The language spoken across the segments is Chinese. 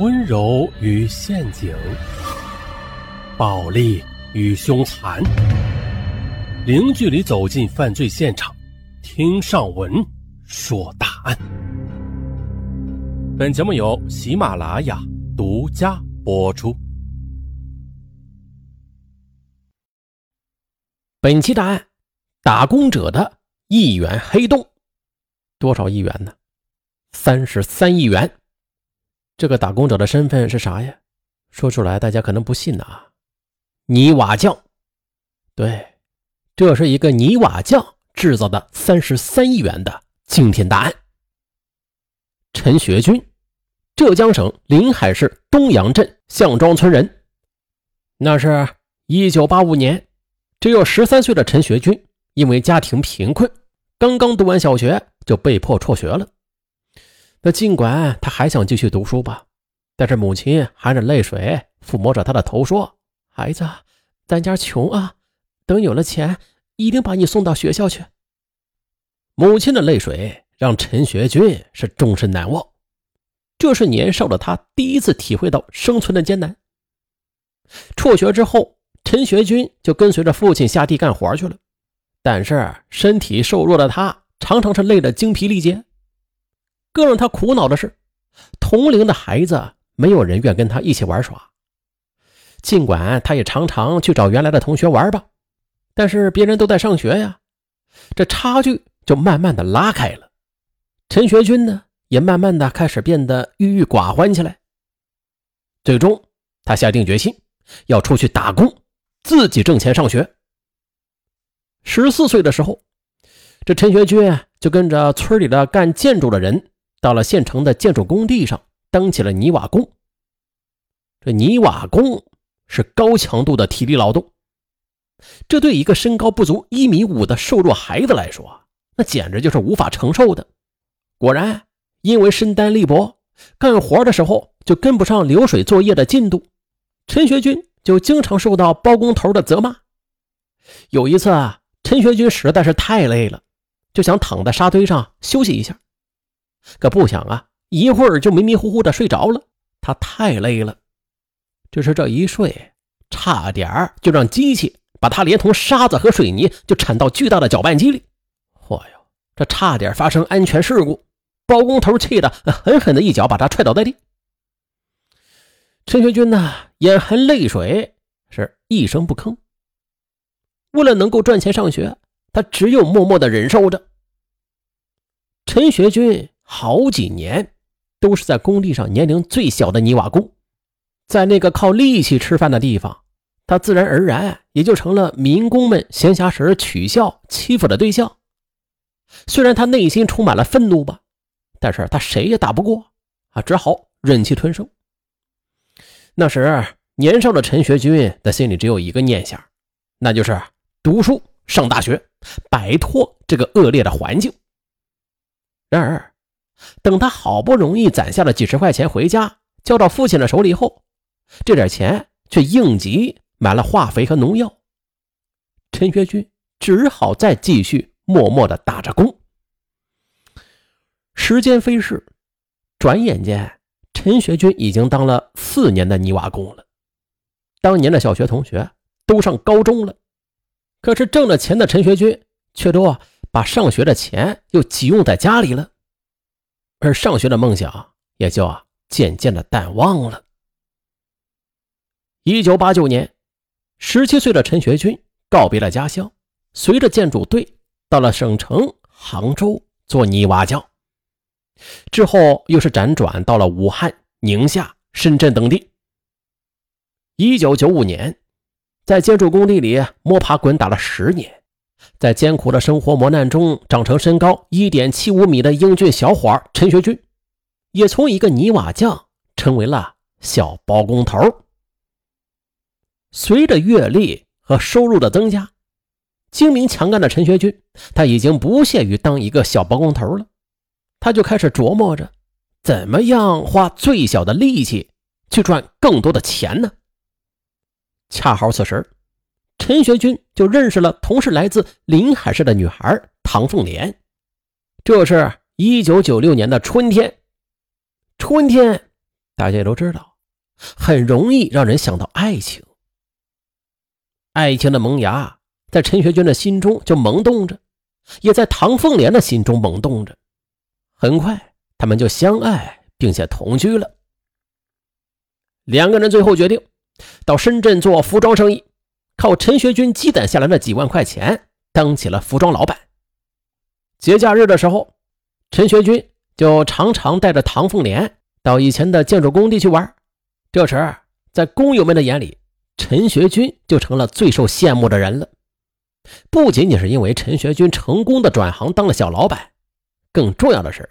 温柔与陷阱，暴力与凶残，零距离走进犯罪现场，听上文说大案。本节目由喜马拉雅独家播出。本期大案：打工者的一元黑洞，多少亿元呢？三十三亿元。这个打工者的身份是啥呀？说出来大家可能不信呐。泥瓦匠，对，这是一个泥瓦匠制造的三十三亿元的惊天大案。陈学军，浙江省临海市东阳镇项庄村人。那是一九八五年，只有十三岁的陈学军，因为家庭贫困，刚刚读完小学就被迫辍学了。那尽管他还想继续读书吧，但是母亲含着泪水抚摸着他的头说：“孩子，咱家穷啊，等有了钱，一定把你送到学校去。”母亲的泪水让陈学军是终身难忘。这是年少的他第一次体会到生存的艰难。辍学之后，陈学军就跟随着父亲下地干活去了，但是身体瘦弱的他常常是累得精疲力竭。更让他苦恼的是，同龄的孩子没有人愿跟他一起玩耍。尽管他也常常去找原来的同学玩吧，但是别人都在上学呀，这差距就慢慢的拉开了。陈学军呢，也慢慢的开始变得郁郁寡欢起来。最终，他下定决心要出去打工，自己挣钱上学。十四岁的时候，这陈学军就跟着村里的干建筑的人。到了县城的建筑工地上，当起了泥瓦工。这泥瓦工是高强度的体力劳动，这对一个身高不足一米五的瘦弱孩子来说，那简直就是无法承受的。果然，因为身单力薄，干活的时候就跟不上流水作业的进度，陈学军就经常受到包工头的责骂。有一次啊，陈学军实在是太累了，就想躺在沙堆上休息一下。可不想啊，一会儿就迷迷糊糊的睡着了。他太累了，只是这一睡，差点就让机器把他连同沙子和水泥就铲到巨大的搅拌机里。嚯哟，这差点发生安全事故！包工头气得狠狠的一脚把他踹倒在地。陈学军呢，眼含泪水，是一声不吭。为了能够赚钱上学，他只有默默的忍受着。陈学军。好几年都是在工地上年龄最小的泥瓦工，在那个靠力气吃饭的地方，他自然而然也就成了民工们闲暇时取笑欺负的对象。虽然他内心充满了愤怒吧，但是他谁也打不过啊，只好忍气吞声。那时年少的陈学军的心里只有一个念想，那就是读书上大学，摆脱这个恶劣的环境。然而。等他好不容易攒下了几十块钱回家，交到父亲的手里后，这点钱却应急买了化肥和农药。陈学军只好再继续默默的打着工。时间飞逝，转眼间，陈学军已经当了四年的泥瓦工了。当年的小学同学都上高中了，可是挣了钱的陈学军却都把上学的钱又急用在家里了。而上学的梦想也就啊渐渐的淡忘了。一九八九年，十七岁的陈学军告别了家乡，随着建筑队到了省城杭州做泥瓦匠，之后又是辗转到了武汉、宁夏、深圳等地。一九九五年，在建筑工地里摸爬滚打了十年。在艰苦的生活磨难中长成身高一点七五米的英俊小伙陈学军，也从一个泥瓦匠成为了小包工头。随着阅历和收入的增加，精明强干的陈学军他已经不屑于当一个小包工头了，他就开始琢磨着怎么样花最小的力气去赚更多的钱呢？恰好此时。陈学军就认识了同是来自临海市的女孩唐凤莲。这是一九九六年的春天，春天大家也都知道，很容易让人想到爱情。爱情的萌芽在陈学军的心中就萌动着，也在唐凤莲的心中萌动着。很快，他们就相爱并且同居了。两个人最后决定到深圳做服装生意，靠陈学军积攒下来的几万块钱当起了服装老板。节假日的时候，陈学军就常常带着唐凤莲到以前的建筑工地去玩。这时，在工友们的眼里，陈学军就成了最受羡慕的人了。不仅仅是因为陈学军成功的转行当了小老板，更重要的是，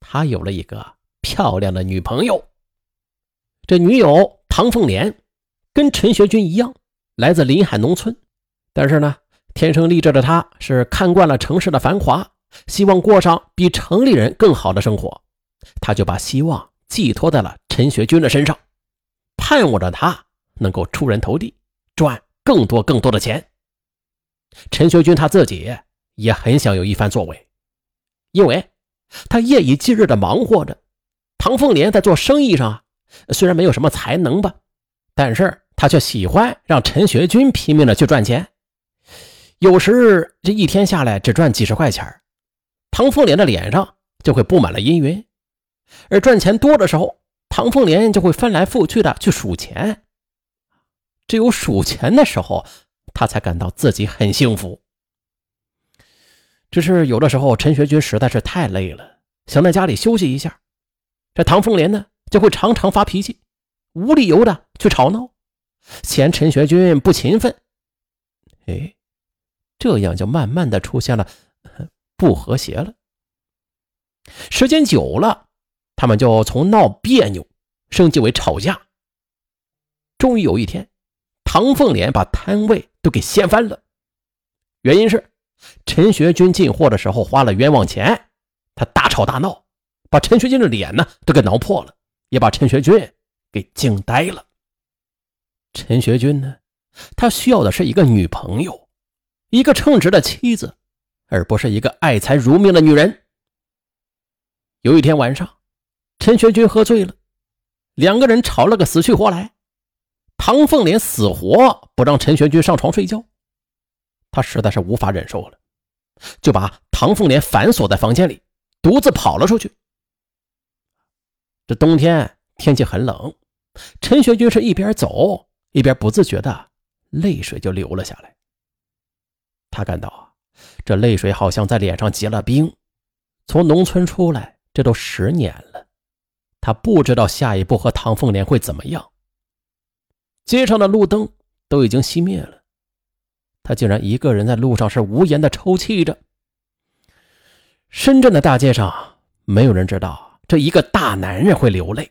他有了一个漂亮的女朋友。这女友唐凤莲跟陈学军一样，来自临海农村，但是呢，天生丽质的她是看惯了城市的繁华，希望过上比城里人更好的生活，她就把希望寄托在了陈学军的身上，盼望着他能够出人头地，赚更多更多的钱。陈学军他自己也很想有一番作为，因为他夜以继日的忙活着，唐凤莲在做生意上啊。虽然没有什么才能吧，但是他却喜欢让陈学军拼命的去赚钱。有时这一天下来只赚几十块钱，唐凤莲的脸上就会布满了阴云。而赚钱多的时候，唐凤莲就会翻来覆去的去数钱。只有数钱的时候，他才感到自己很幸福。只是有的时候，陈学军实在是太累了，想在家里休息一下。这唐凤莲呢？就会常常发脾气，无理由的去吵闹，嫌陈学军不勤奋。哎，这样就慢慢的出现了不和谐了。时间久了，他们就从闹别扭升级为吵架。终于有一天，唐凤莲把摊位都给掀翻了，原因是陈学军进货的时候花了冤枉钱，他大吵大闹，把陈学军的脸呢都给挠破了。也把陈学军给惊呆了。陈学军呢，他需要的是一个女朋友，一个称职的妻子，而不是一个爱财如命的女人。有一天晚上，陈学军喝醉了，两个人吵了个死去活来。唐凤莲死活不让陈学军上床睡觉，他实在是无法忍受了，就把唐凤莲反锁在房间里，独自跑了出去。这冬天天气很冷，陈学军是一边走一边不自觉的泪水就流了下来。他感到这泪水好像在脸上结了冰。从农村出来，这都十年了，他不知道下一步和唐凤莲会怎么样。街上的路灯都已经熄灭了，他竟然一个人在路上是无言的抽泣着。深圳的大街上，没有人知道。这一个大男人会流泪，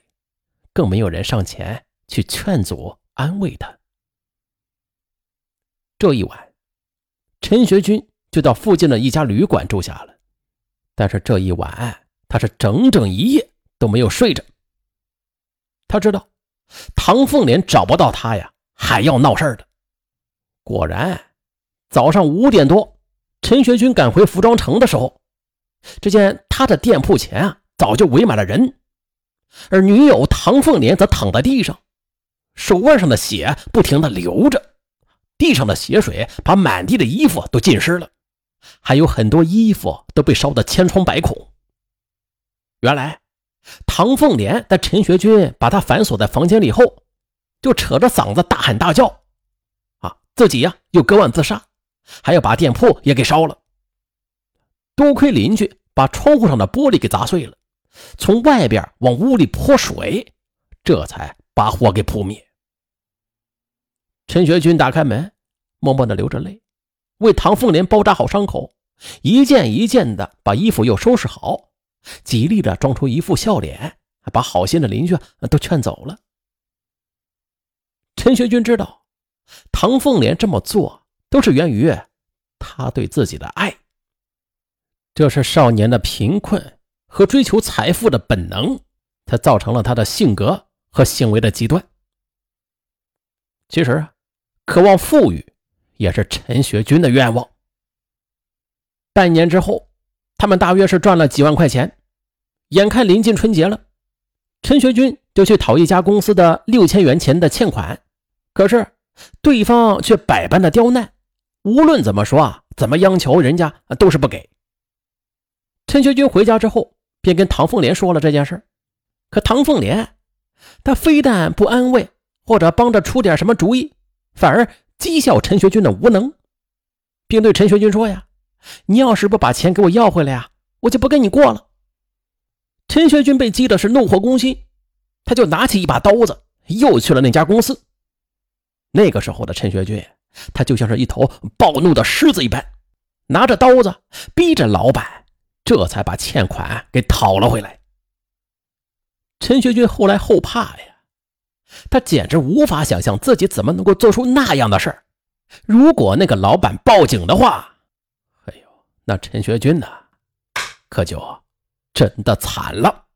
更没有人上前去劝阻安慰他。这一晚，陈学军就到附近的一家旅馆住下了，但是这一晚他是整整一夜都没有睡着。他知道唐凤莲找不到他呀，还要闹事的。果然，早上五点多，陈学军赶回服装城的时候，只见他的店铺前啊。早就围满了人，而女友唐凤莲则躺在地上，手腕上的血不停的流着，地上的血水把满地的衣服都浸湿了，还有很多衣服都被烧得千疮百孔。原来，唐凤莲在陈学军把她反锁在房间里后，就扯着嗓子大喊大叫，啊，自己呀又割腕自杀，还要把店铺也给烧了。多亏邻居把窗户上的玻璃给砸碎了。从外边往屋里泼水，这才把火给扑灭。陈学军打开门，默默的流着泪，为唐凤莲包扎好伤口，一件一件的把衣服又收拾好，极力的装出一副笑脸，把好心的邻居都劝走了。陈学军知道，唐凤莲这么做都是源于他对自己的爱，这是少年的贫困。和追求财富的本能，才造成了他的性格和行为的极端。其实啊，渴望富裕也是陈学军的愿望。半年之后，他们大约是赚了几万块钱。眼看临近春节了，陈学军就去讨一家公司的六千元钱的欠款，可是对方却百般的刁难，无论怎么说啊，怎么央求，人家都是不给。陈学军回家之后，便跟唐凤莲说了这件事可唐凤莲，他非但不安慰或者帮着出点什么主意，反而讥笑陈学军的无能，并对陈学军说：“呀，你要是不把钱给我要回来呀，我就不跟你过了。”陈学军被激的是怒火攻心。他就拿起一把刀子，又去了那家公司。那个时候的陈学军，他就像是一头暴怒的狮子一般，拿着刀子逼着老板，这才把欠款给讨了回来。陈学军后来后怕呀，他简直无法想象自己怎么能够做出那样的事儿。如果那个老板报警的话，哎呦，那陈学军呢，可就真的惨了。